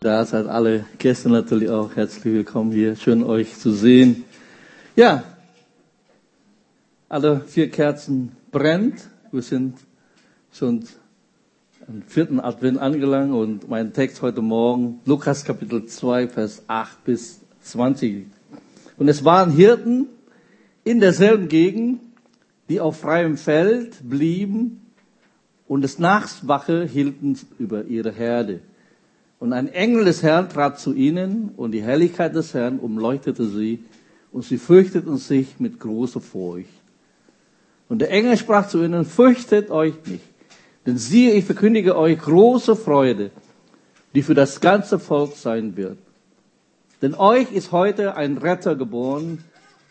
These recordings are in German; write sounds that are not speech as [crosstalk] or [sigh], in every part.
Da seid alle Gäste natürlich auch herzlich willkommen hier. Schön euch zu sehen. Ja, alle vier Kerzen brennt. Wir sind schon am vierten Advent angelangt und mein Text heute Morgen, Lukas Kapitel 2, Vers 8 bis 20. Und es waren Hirten in derselben Gegend, die auf freiem Feld blieben und des Nachts Wache hielten über ihre Herde. Und ein Engel des Herrn trat zu ihnen und die Herrlichkeit des Herrn umleuchtete sie und sie fürchteten sich mit großer Furcht. Und der Engel sprach zu ihnen, fürchtet euch nicht, denn siehe, ich verkündige euch große Freude, die für das ganze Volk sein wird. Denn euch ist heute ein Retter geboren,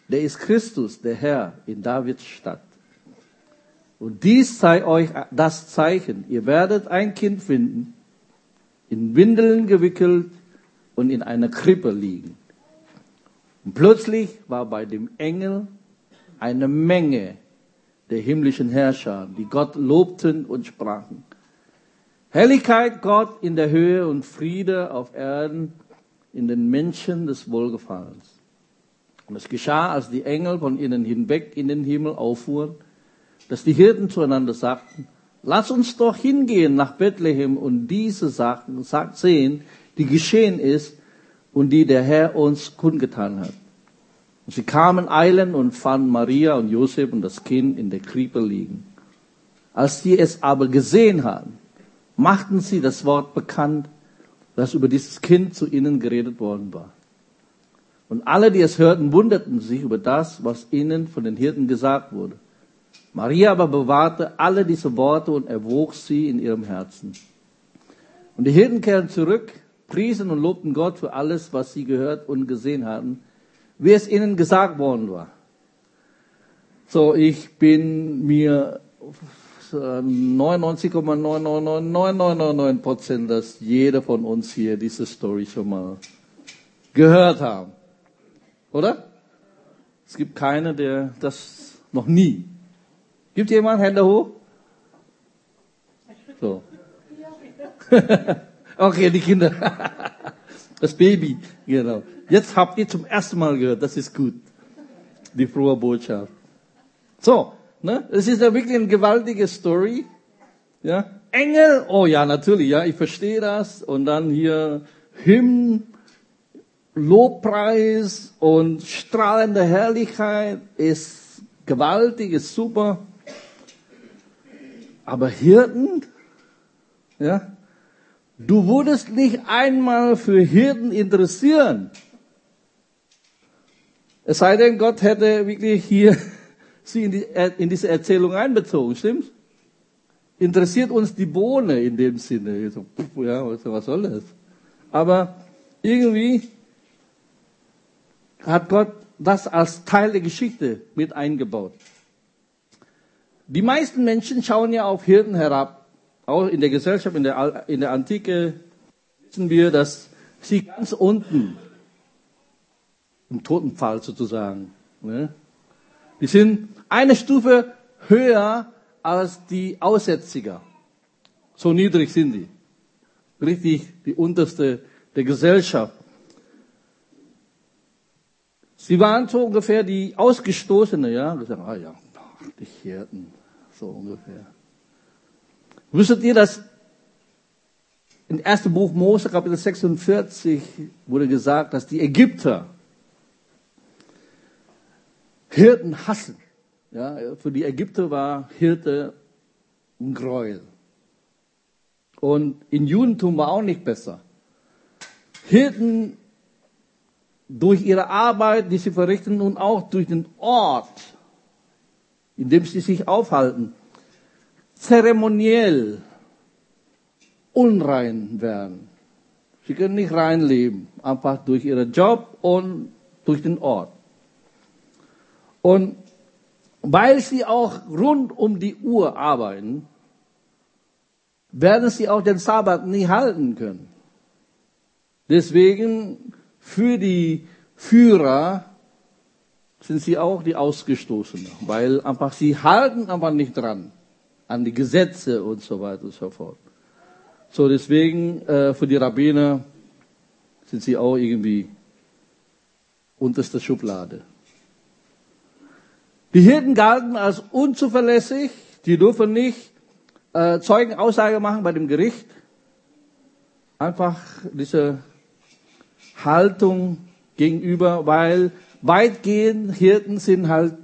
der ist Christus, der Herr, in Davids Stadt. Und dies sei euch das Zeichen. Ihr werdet ein Kind finden, in Windeln gewickelt und in einer Krippe liegen. Und plötzlich war bei dem Engel eine Menge der himmlischen Herrscher, die Gott lobten und sprachen. Herrlichkeit Gott in der Höhe und Friede auf Erden in den Menschen des Wohlgefallens. Und es geschah, als die Engel von ihnen hinweg in den Himmel auffuhren, dass die Hirten zueinander sagten, Lass uns doch hingehen nach Bethlehem und diese Sachen sehen, die geschehen ist und die der Herr uns kundgetan hat. Und sie kamen eilen und fanden Maria und Josef und das Kind in der Krippe liegen. Als sie es aber gesehen hatten, machten sie das Wort bekannt, das über dieses Kind zu ihnen geredet worden war. Und alle, die es hörten, wunderten sich über das, was ihnen von den Hirten gesagt wurde. Maria aber bewahrte alle diese Worte und erwog sie in ihrem Herzen. Und die Hirten kehrten zurück, priesen und lobten Gott für alles, was sie gehört und gesehen hatten, wie es ihnen gesagt worden war. So, ich bin mir 99,99999 Prozent, dass jeder von uns hier diese Story schon mal gehört haben. Oder? Es gibt keiner, der das noch nie Gibt jemand Hände hoch? So. [laughs] okay, die Kinder. [laughs] Das Baby, genau. Jetzt habt ihr zum ersten Mal gehört, das ist gut. Die frohe Botschaft. So, ne? Es ist ja wirklich eine gewaltige Story. Ja? Engel, oh ja, natürlich, ja, ich verstehe das. Und dann hier Hymn, Lobpreis und strahlende Herrlichkeit ist gewaltig, ist super. Aber Hirten, ja, du wurdest nicht einmal für Hirten interessieren. Es sei denn, Gott hätte wirklich hier [laughs] sie in, die, in diese Erzählung einbezogen, stimmt's? Interessiert uns die Bohne in dem Sinne. So, ja, was soll das? Aber irgendwie hat Gott das als Teil der Geschichte mit eingebaut. Die meisten Menschen schauen ja auf Hirten herab. Auch in der Gesellschaft, in der, in der Antike wissen wir, dass sie ganz unten, im Totenpfahl sozusagen, ne? die sind eine Stufe höher als die Aussätziger. So niedrig sind die. Richtig die unterste der Gesellschaft. Sie waren so ungefähr die Ausgestoßene, ja. Gesagt, ah ja, die Hirten so ungefähr. Wüsstet ihr, dass im ersten Buch Mose, Kapitel 46, wurde gesagt, dass die Ägypter Hirten hassen. Ja, für die Ägypter war Hirte ein Gräuel. Und in Judentum war auch nicht besser. Hirten durch ihre Arbeit, die sie verrichten und auch durch den Ort, indem sie sich aufhalten, zeremoniell unrein werden. Sie können nicht rein leben, einfach durch ihren Job und durch den Ort. Und weil sie auch rund um die Uhr arbeiten, werden sie auch den Sabbat nie halten können. Deswegen für die Führer sind sie auch die Ausgestoßenen, weil einfach sie halten aber nicht dran an die Gesetze und so weiter und so fort. So deswegen äh, für die Rabbiner sind sie auch irgendwie unterste Schublade. Die Hirten galten als unzuverlässig, die dürfen nicht äh, Zeugenaussage machen bei dem Gericht. Einfach diese Haltung gegenüber, weil weitgehend Hirten sind halt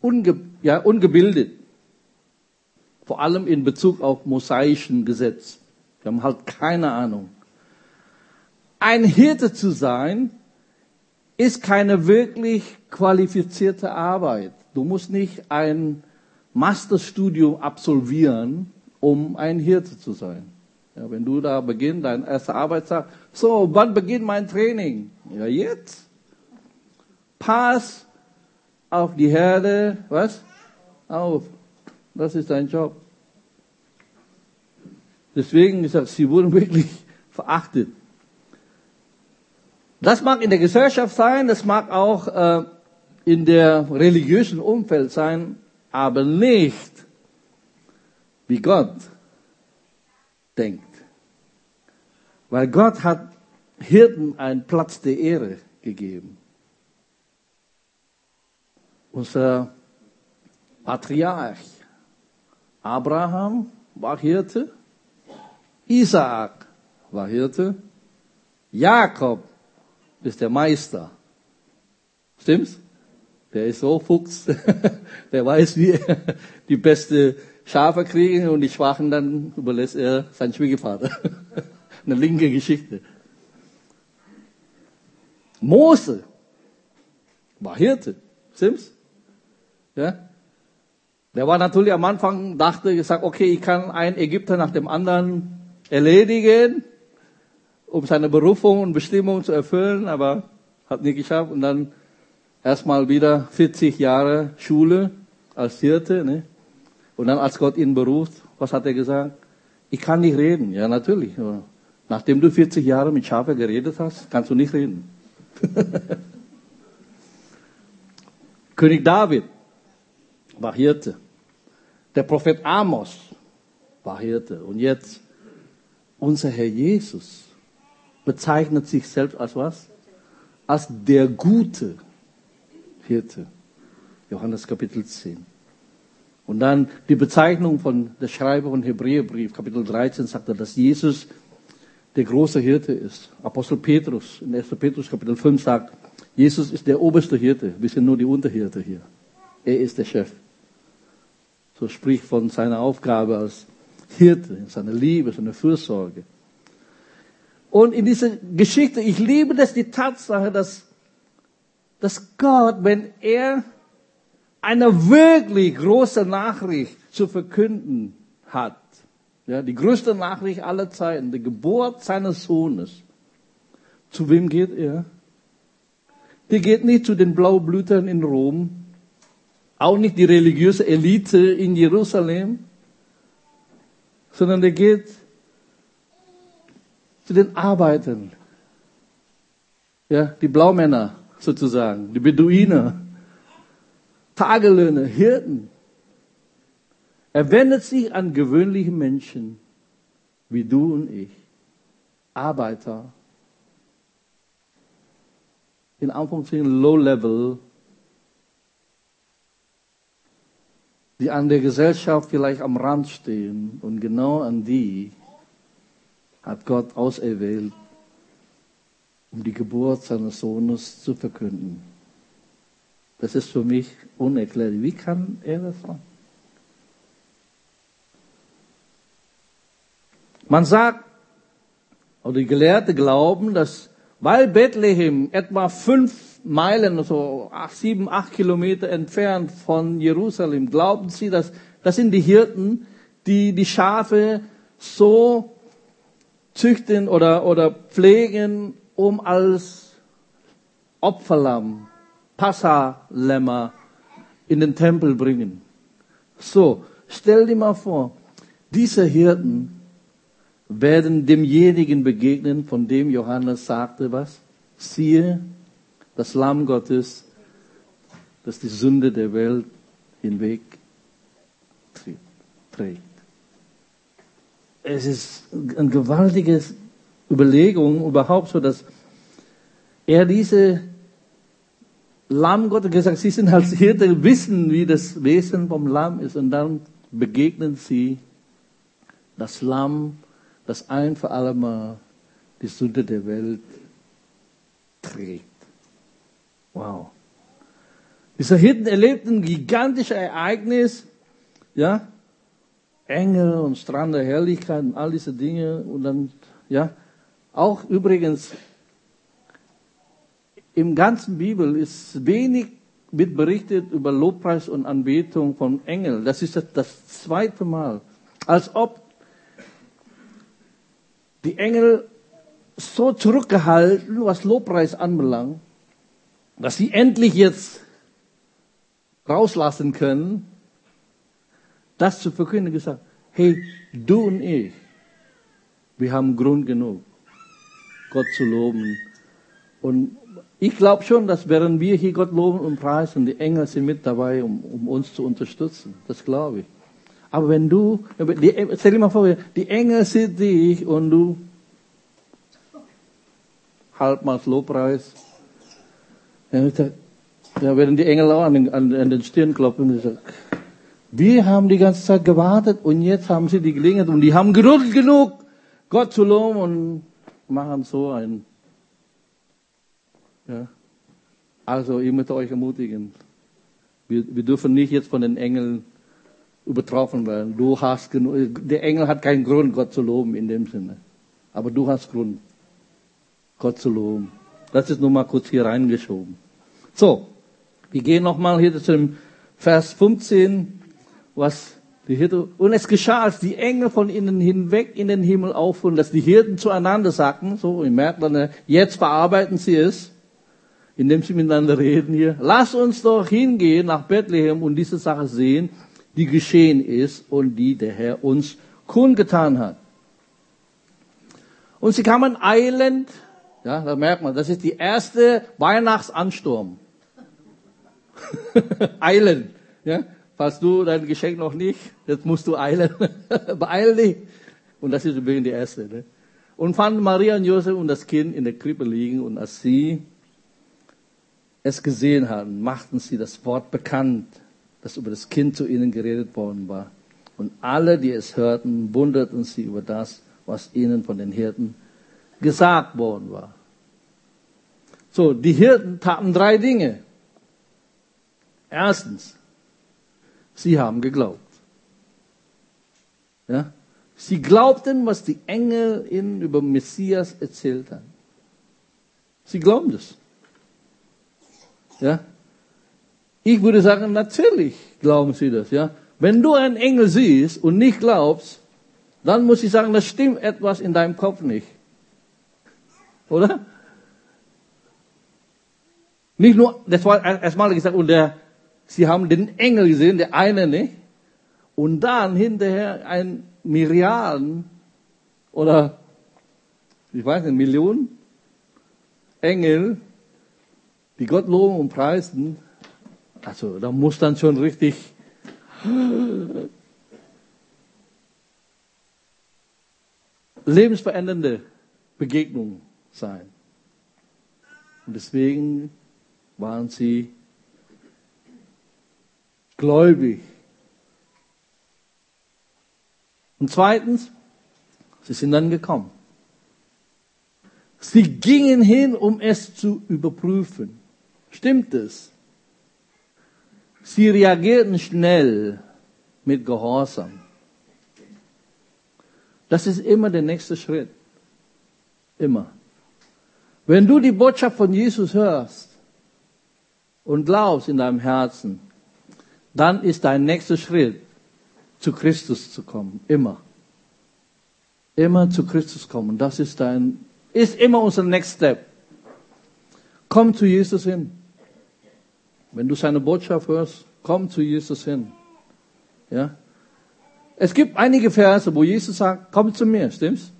unge, ja, ungebildet. Vor allem in Bezug auf mosaischen Gesetz. Wir haben halt keine Ahnung. Ein Hirte zu sein, ist keine wirklich qualifizierte Arbeit. Du musst nicht ein Masterstudium absolvieren, um ein Hirte zu sein. Ja, wenn du da beginnst, dein erster Arbeitstag, so, wann beginnt mein Training? Ja, jetzt. Pass auf die Herde, was? Auf. Das ist dein Job. Deswegen, sage, sie wurden wirklich [laughs] verachtet. Das mag in der Gesellschaft sein, das mag auch äh, in der religiösen Umfeld sein, aber nicht wie Gott denkt. Weil Gott hat Hirten einen Platz der Ehre gegeben. Unser Patriarch Abraham war Hirte, Isaak war Hirte, Jakob ist der Meister. Stimmt's? Der ist so Fuchs, [laughs] der weiß, wie er die beste Schafe kriegen und die Schwachen dann überlässt er seinen Schwiegervater. [laughs] Eine linke Geschichte. Mose war Hirte. Stimmt's? Ja? Der war natürlich am Anfang, dachte, gesagt, okay, ich kann einen Ägypter nach dem anderen erledigen, um seine Berufung und Bestimmung zu erfüllen, aber hat nicht geschafft. Und dann erstmal wieder 40 Jahre Schule als Hirte. Ne? Und dann, als Gott ihn beruft, was hat er gesagt? Ich kann nicht reden. Ja, natürlich. Nachdem du 40 Jahre mit Schafe geredet hast, kannst du nicht reden. [laughs] König David war Hirte. Der Prophet Amos war Hirte. Und jetzt unser Herr Jesus bezeichnet sich selbst als was? Als der gute Hirte. Johannes Kapitel 10. Und dann die Bezeichnung von der Schreiber von Hebräerbrief, Kapitel 13, sagt er, dass Jesus der große Hirte ist. Apostel Petrus in 1. Petrus Kapitel 5 sagt, Jesus ist der oberste Hirte, wir sind nur die Unterhirte hier. Er ist der Chef. So spricht von seiner Aufgabe als Hirte, seiner Liebe, seiner Fürsorge. Und in dieser Geschichte, ich liebe das, die Tatsache, dass, dass Gott, wenn er eine wirklich große Nachricht zu verkünden hat, ja, die größte Nachricht aller Zeiten, die Geburt seines Sohnes, zu wem geht er? Der geht nicht zu den Blaublütern in Rom, auch nicht die religiöse Elite in Jerusalem, sondern der geht zu den Arbeitern. Ja, die Blaumänner sozusagen, die Beduiner, Tagelöhner, Hirten. Er wendet sich an gewöhnliche Menschen wie du und ich, Arbeiter, in Anführungszeichen Low die an der Gesellschaft vielleicht am Rand stehen und genau an die hat Gott auserwählt, um die Geburt seines Sohnes zu verkünden. Das ist für mich unerklärlich. Wie kann er das machen? Man sagt, oder die Gelehrten glauben, dass weil Bethlehem etwa fünf Meilen, so acht, sieben, acht Kilometer entfernt von Jerusalem, glauben sie, dass das sind die Hirten, die die Schafe so züchten oder, oder pflegen, um als Opferlamm, Passalämmer in den Tempel bringen. So, stell dir mal vor, diese Hirten werden demjenigen begegnen, von dem Johannes sagte, was? Siehe, das Lamm Gottes, das die Sünde der Welt hinweg trägt. Es ist ein gewaltiges Überlegung überhaupt so, dass er diese Lamm Gottes gesagt, sie sind als Hirte, wissen, wie das Wesen vom Lamm ist und dann begegnen sie das Lamm, das ein für alle Mal die Sünde der Welt trägt. Wow. Dieser Hirten erlebt ein gigantisches Ereignis, ja, Engel und Strand der Herrlichkeit und all diese Dinge und dann, ja, auch übrigens im ganzen Bibel ist wenig mit berichtet über Lobpreis und Anbetung von Engeln. Das ist das zweite Mal. Als ob die Engel so zurückgehalten, was Lobpreis anbelangt, dass sie endlich jetzt rauslassen können, das zu verkünden, gesagt, hey, du und ich, wir haben Grund genug, Gott zu loben. Und ich glaube schon, dass während wir hier Gott loben und preisen, die Engel sind mit dabei, um, um uns zu unterstützen. Das glaube ich. Aber wenn du, die, stell dir mal vor, die Engel sind dich und du halbmals Lobpreis. Ja, werden die Engel auch an den, an, an den Stirn klopfen und sagen, wir haben die ganze Zeit gewartet und jetzt haben sie die Gelegenheit und die haben Geduld genug, Gott zu loben und machen so ein. Ja. Also, ich möchte euch ermutigen. Wir, wir dürfen nicht jetzt von den Engeln übertroffen werden. Du hast genug, der Engel hat keinen Grund, Gott zu loben in dem Sinne. Aber du hast Grund. Gott zu loben. Das ist nur mal kurz hier reingeschoben. So, wir gehen nochmal hier zu dem Vers 15, was die Hirten, und es geschah, als die Engel von ihnen hinweg in den Himmel auffuhren, dass die Hirten zueinander sagten, so, ihr merkt dann, jetzt verarbeiten sie es, indem sie miteinander reden hier, lass uns doch hingehen nach Bethlehem und diese Sache sehen, die geschehen ist und die der Herr uns kundgetan hat. Und sie kamen eilend ja, da merkt man, das ist die erste Weihnachtsansturm. [laughs] eilen. Ja, falls du dein Geschenk noch nicht, jetzt musst du eilen. [laughs] Beeil dich. Und das ist übrigens die erste. Ne? Und fanden Maria und Josef und das Kind in der Krippe liegen und als sie es gesehen hatten, machten sie das Wort bekannt, das über das Kind zu ihnen geredet worden war. Und alle, die es hörten, wunderten sie über das, was ihnen von den Hirten gesagt worden war. So, die Hirten taten drei Dinge. Erstens, sie haben geglaubt. Ja? Sie glaubten, was die Engel ihnen über Messias erzählt haben. Sie glauben das. Ja? Ich würde sagen, natürlich glauben sie das. Ja? Wenn du einen Engel siehst und nicht glaubst, dann muss ich sagen, das stimmt etwas in deinem Kopf nicht. Oder? Nicht nur, das war erstmal gesagt, und der, sie haben den Engel gesehen, der eine nicht. Und dann hinterher ein Myriaden oder ich weiß nicht, Millionen Engel, die Gott loben und preisen. Also da muss dann schon richtig lebensverändernde Begegnung sein. Und deswegen waren sie gläubig. Und zweitens, sie sind dann gekommen. Sie gingen hin, um es zu überprüfen. Stimmt es? Sie reagierten schnell mit Gehorsam. Das ist immer der nächste Schritt. Immer. Wenn du die Botschaft von Jesus hörst und glaubst in deinem Herzen, dann ist dein nächster Schritt, zu Christus zu kommen. Immer. Immer zu Christus kommen. Das ist dein, ist immer unser Next Step. Komm zu Jesus hin. Wenn du seine Botschaft hörst, komm zu Jesus hin. Ja? Es gibt einige Verse, wo Jesus sagt, komm zu mir, stimmt's?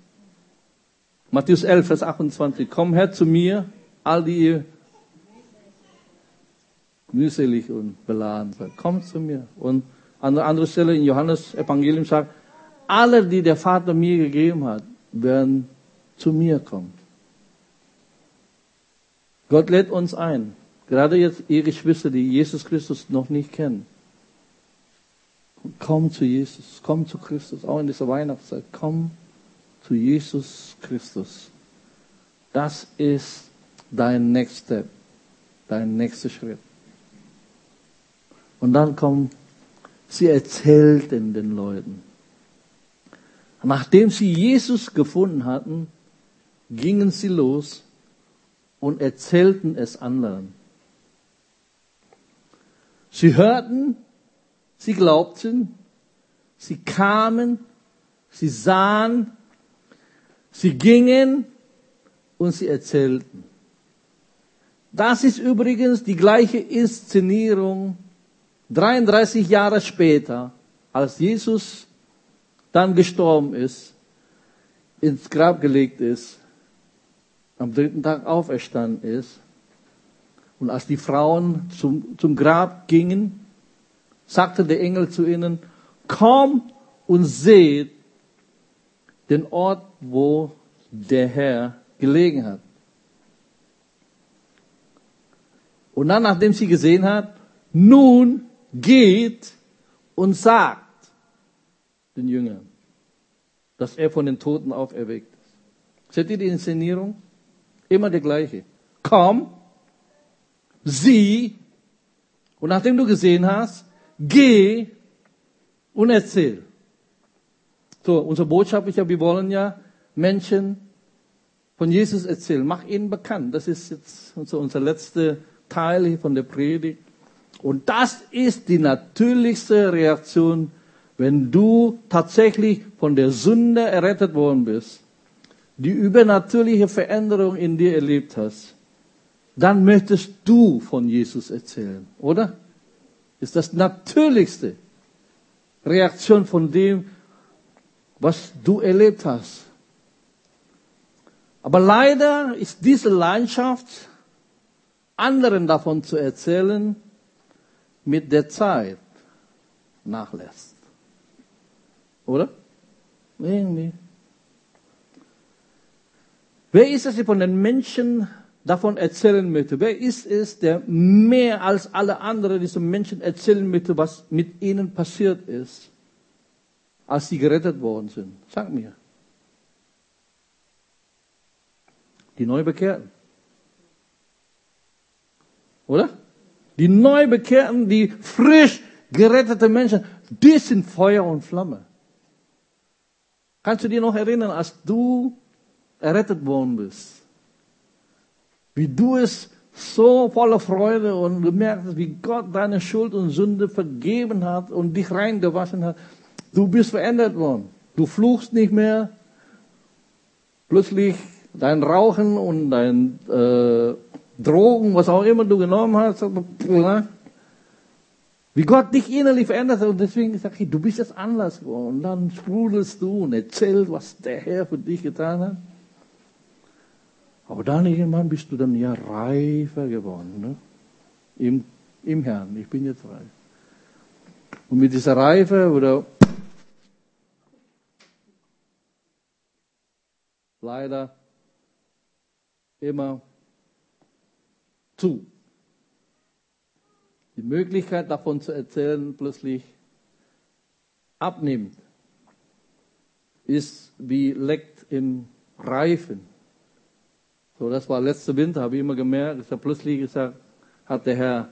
Matthäus 11, Vers 28. Komm her zu mir, all die ihr mühselig und beladen seid. Kommt zu mir. Und an der anderen Stelle in Johannes Evangelium sagt, alle, die der Vater mir gegeben hat, werden zu mir kommen. Gott lädt uns ein, gerade jetzt ihr Geschwister, die Jesus Christus noch nicht kennen. Komm zu Jesus, komm zu Christus, auch in dieser Weihnachtszeit. Komm zu Jesus Christus. Das ist dein nächster Step, dein nächster Schritt. Und dann kommt, sie erzählten den Leuten. Nachdem sie Jesus gefunden hatten, gingen sie los und erzählten es anderen. Sie hörten, sie glaubten, sie kamen, sie sahen, sie gingen und sie erzählten. Das ist übrigens die gleiche Inszenierung 33 Jahre später, als Jesus dann gestorben ist, ins Grab gelegt ist, am dritten Tag auferstanden ist. Und als die Frauen zum, zum Grab gingen, sagte der Engel zu ihnen, komm und seht den Ort, wo der Herr gelegen hat. Und dann, nachdem sie gesehen hat, nun geht und sagt den Jüngern, dass er von den Toten auferweckt ist. Seht ihr die Inszenierung? Immer der gleiche. Komm, sieh, und nachdem du gesehen hast, geh und erzähl. So, unsere Botschaft ist ja, wir wollen ja Menschen von Jesus erzählen. Mach ihnen bekannt. Das ist jetzt unser, unser letzter Teil von der Predigt. Und das ist die natürlichste Reaktion, wenn du tatsächlich von der Sünde errettet worden bist, die übernatürliche Veränderung in dir erlebt hast, dann möchtest du von Jesus erzählen, oder? Ist das natürlichste Reaktion von dem, was du erlebt hast. Aber leider ist diese Leidenschaft, anderen davon zu erzählen, mit der Zeit nachlässt. Oder? Irgendwie. Wer ist es, der von den Menschen davon erzählen möchte? Wer ist es, der mehr als alle anderen diesen Menschen erzählen möchte, was mit ihnen passiert ist, als sie gerettet worden sind? Sag mir. Die Neubekehrten. Oder? Die Neubekehrten, die frisch gerettete Menschen, die sind Feuer und Flamme. Kannst du dir noch erinnern, als du errettet worden bist? Wie du es so voller Freude und gemerkt hast, wie Gott deine Schuld und Sünde vergeben hat und dich reingewaschen hat. Du bist verändert worden. Du fluchst nicht mehr. Plötzlich dein Rauchen und dein äh, Drogen, was auch immer du genommen hast, wie Gott dich innerlich verändert hat. Und deswegen sage ich, du bist jetzt anders geworden. Und dann sprudelst du und erzählst, was der Herr für dich getan hat. Aber dann irgendwann bist du dann ja reifer geworden. Ne? Im, Im Herrn. Ich bin jetzt reif. Und mit dieser Reife oder leider immer zu. Die Möglichkeit davon zu erzählen plötzlich abnimmt, ist wie leckt im Reifen. So, das war letzte Winter, habe ich immer gemerkt, ist er plötzlich gesagt, hat der Herr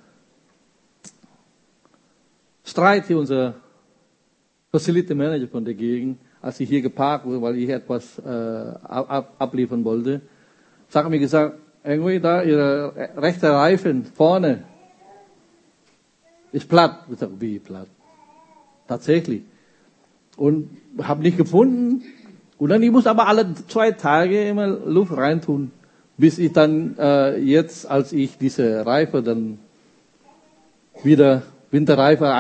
Streit hier, unser Facility Manager von der Gegend, als ich hier geparkt wurde, weil ich etwas äh, ab, abliefern wollte, sagt mir gesagt, irgendwie da, ihre rechte Reifen vorne ist platt. Ich sage, wie platt? Tatsächlich. Und habe nicht gefunden. Und dann, ich muss aber alle zwei Tage immer Luft reintun, bis ich dann äh, jetzt, als ich diese Reife dann wieder Winterreife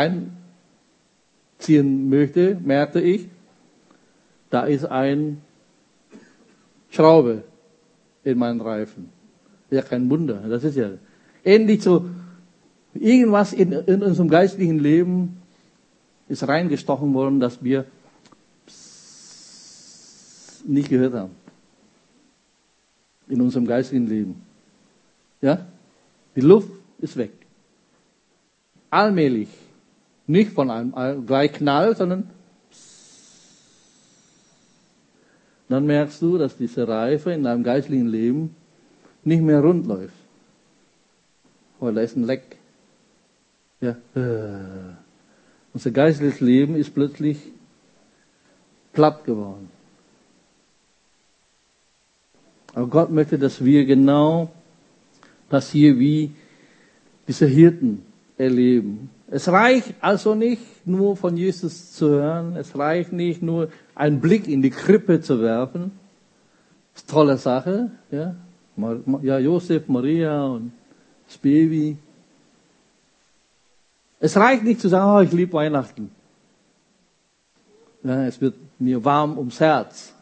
einziehen möchte, merkte ich, da ist ein Schraube in meinen Reifen. Ja, kein Wunder. Das ist ja ähnlich so, irgendwas in, in unserem geistlichen Leben ist reingestochen worden, dass wir nicht gehört haben. in unserem geistigen Leben. Ja? Die Luft ist weg. Allmählich. Nicht von einem gleich Knall, sondern dann merkst du, dass diese Reife in deinem geistlichen Leben nicht mehr rund läuft. Weil da ist ein Leck. Ja. Äh. Unser geistliches Leben ist plötzlich platt geworden. Aber Gott möchte, dass wir genau das hier wie diese Hirten erleben. Es reicht also nicht nur von Jesus zu hören, es reicht nicht nur einen Blick in die Krippe zu werfen. Das ist eine tolle Sache, ja. Ja, Josef, Maria und das Baby. Es reicht nicht zu sagen, oh, ich liebe Weihnachten. Ja, es wird mir warm ums Herz.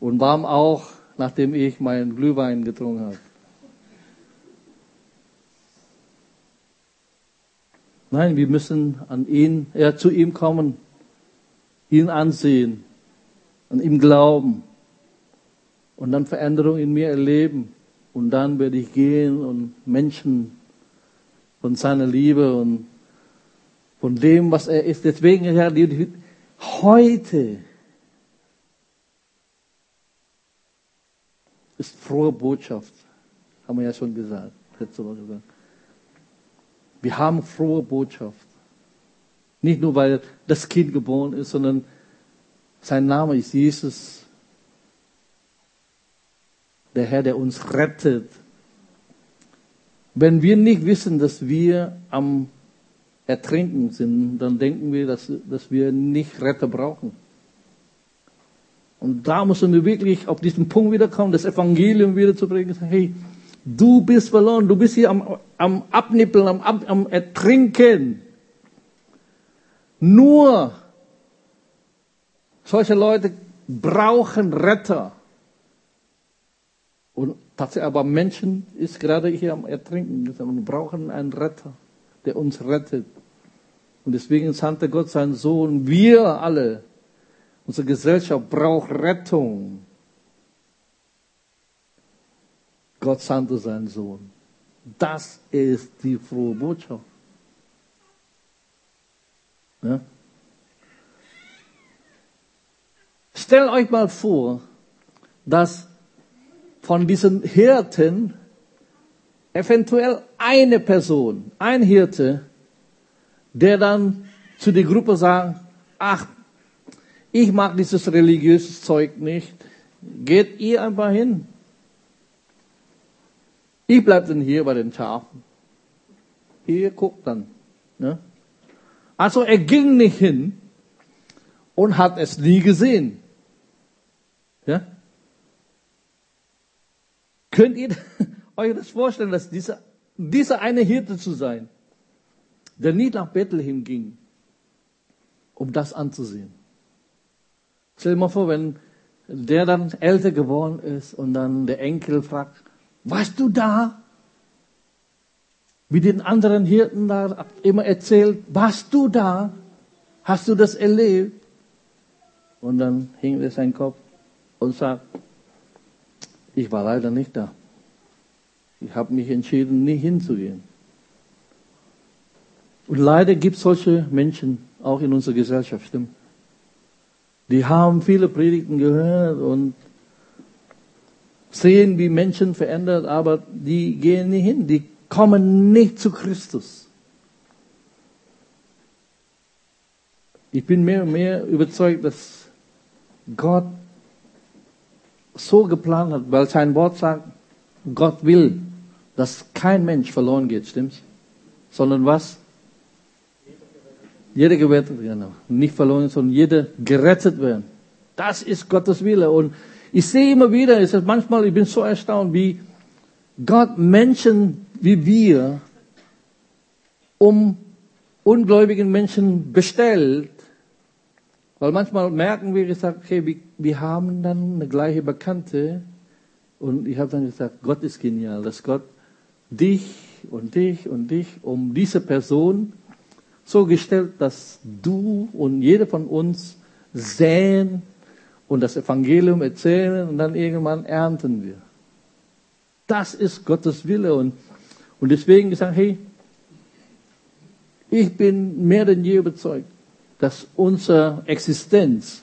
Und warm auch, nachdem ich meinen Glühwein getrunken habe. Nein, wir müssen an ihn, ja, zu ihm kommen, ihn ansehen, an ihm glauben und dann Veränderung in mir erleben. Und dann werde ich gehen und Menschen von seiner Liebe und von dem, was er ist. Deswegen, ja, heute ist frohe Botschaft. Haben wir ja schon gesagt. Letzte Woche gesagt. Wir haben frohe Botschaft. Nicht nur, weil das Kind geboren ist, sondern sein Name ist Jesus. Der Herr, der uns rettet wenn wir nicht wissen, dass wir am Ertrinken sind, dann denken wir, dass, dass wir nicht Retter brauchen. Und da müssen wir wirklich auf diesen Punkt wiederkommen, das Evangelium wieder zu bringen. Hey, du bist verloren, du bist hier am, am Abnippeln, am, am Ertrinken. Nur solche Leute brauchen Retter. Und Tatsächlich, aber Menschen ist gerade hier am Ertrinken. Wir brauchen einen Retter, der uns rettet. Und deswegen sandte Gott seinen Sohn. Wir alle, unsere Gesellschaft braucht Rettung. Gott sandte seinen Sohn. Das ist die frohe Botschaft. Ja? Stellt euch mal vor, dass von diesen Hirten eventuell eine Person, ein Hirte, der dann zu der Gruppe sagt, ach, ich mag dieses religiöse Zeug nicht, geht ihr einfach hin. Ich bleibe dann hier bei den Schafen. Ihr guckt dann. Ne? Also er ging nicht hin und hat es nie gesehen. Ja? Könnt ihr [laughs] euch das vorstellen, dass dieser, dieser eine Hirte zu sein, der nie nach Bethlehem ging, um das anzusehen? Stell dir mal vor, wenn der dann älter geworden ist und dann der Enkel fragt, warst du da? Wie den anderen Hirten da immer erzählt, warst du da? Hast du das erlebt? Und dann hing er sein Kopf und sagt, ich war leider nicht da. Ich habe mich entschieden, nie hinzugehen. Und leider gibt es solche Menschen auch in unserer Gesellschaft, stimmt. Die haben viele Predigten gehört und sehen, wie Menschen verändert, aber die gehen nicht hin, die kommen nicht zu Christus. Ich bin mehr und mehr überzeugt, dass Gott so geplant hat, weil sein Wort sagt, Gott will, dass kein Mensch verloren geht, stimmt's? Sondern was? Jeder gerettet werden. Nicht verloren, sondern jeder gerettet werden. Das ist Gottes Wille. Und ich sehe immer wieder, es ist manchmal, ich bin so erstaunt, wie Gott Menschen wie wir um ungläubigen Menschen bestellt, weil manchmal merken wir, gesagt, okay, wir, wir haben dann eine gleiche Bekannte. Und ich habe dann gesagt, Gott ist genial, dass Gott dich und dich und dich um diese Person so gestellt, dass du und jeder von uns säen und das Evangelium erzählen und dann irgendwann ernten wir. Das ist Gottes Wille und, und deswegen gesagt, hey, ich bin mehr denn je überzeugt, dass unsere Existenz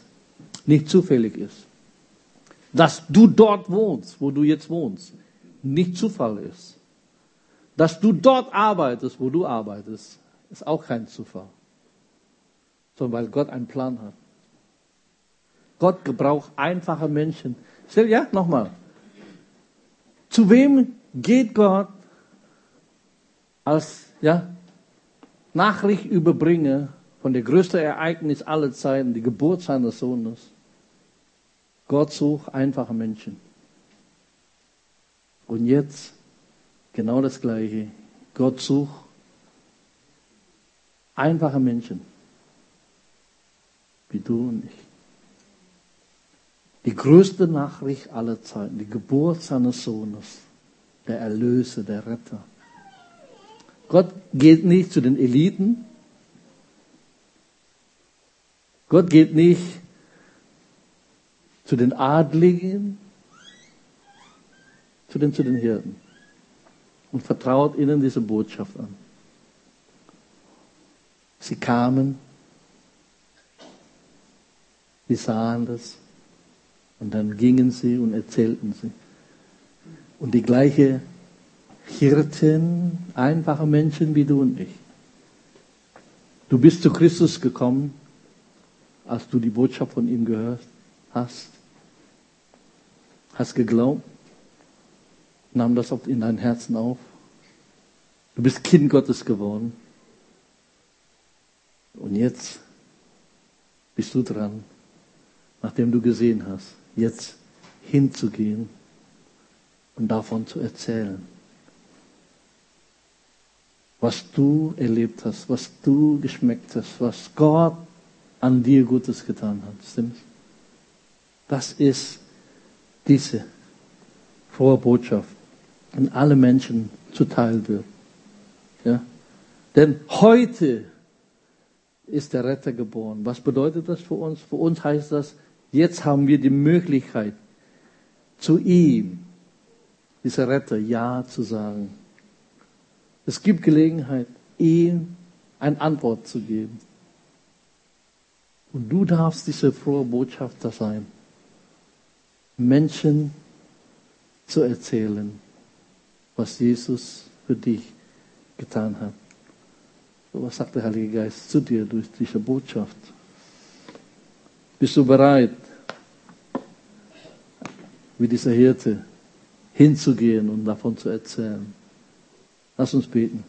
nicht zufällig ist. Dass du dort wohnst, wo du jetzt wohnst, nicht Zufall ist. Dass du dort arbeitest, wo du arbeitest, ist auch kein Zufall. Sondern weil Gott einen Plan hat. Gott gebraucht einfache Menschen. Stell, ja, nochmal. Zu wem geht Gott als, ja, Nachricht überbringe von der größten Ereignis aller Zeiten, die Geburt seines Sohnes. Gott sucht einfache Menschen. Und jetzt genau das Gleiche. Gott sucht einfache Menschen, wie du und ich. Die größte Nachricht aller Zeiten, die Geburt seines Sohnes, der Erlöser, der Retter. Gott geht nicht zu den Eliten. Gott geht nicht zu den Adligen, zu den, zu den Hirten und vertraut ihnen diese Botschaft an. Sie kamen, sie sahen das und dann gingen sie und erzählten sie. Und die gleiche Hirten, einfache Menschen wie du und ich. Du bist zu Christus gekommen, als du die Botschaft von ihm gehört hast. Hast geglaubt, nahm das in dein Herzen auf. Du bist Kind Gottes geworden. Und jetzt bist du dran, nachdem du gesehen hast, jetzt hinzugehen und davon zu erzählen was du erlebt hast, was du geschmeckt hast, was Gott an dir Gutes getan hat. Stimmt's? Das ist diese frohe Botschaft an alle Menschen zuteil wird. Ja? Denn heute ist der Retter geboren. Was bedeutet das für uns? Für uns heißt das, jetzt haben wir die Möglichkeit, zu ihm, dieser Retter, Ja zu sagen. Es gibt Gelegenheit, ihm eine Antwort zu geben. Und du darfst diese frohe Botschafter sein. Menschen zu erzählen, was Jesus für dich getan hat. So was sagt der Heilige Geist zu dir durch diese Botschaft? Bist du bereit, wie dieser Hirte, hinzugehen und davon zu erzählen? Lass uns beten.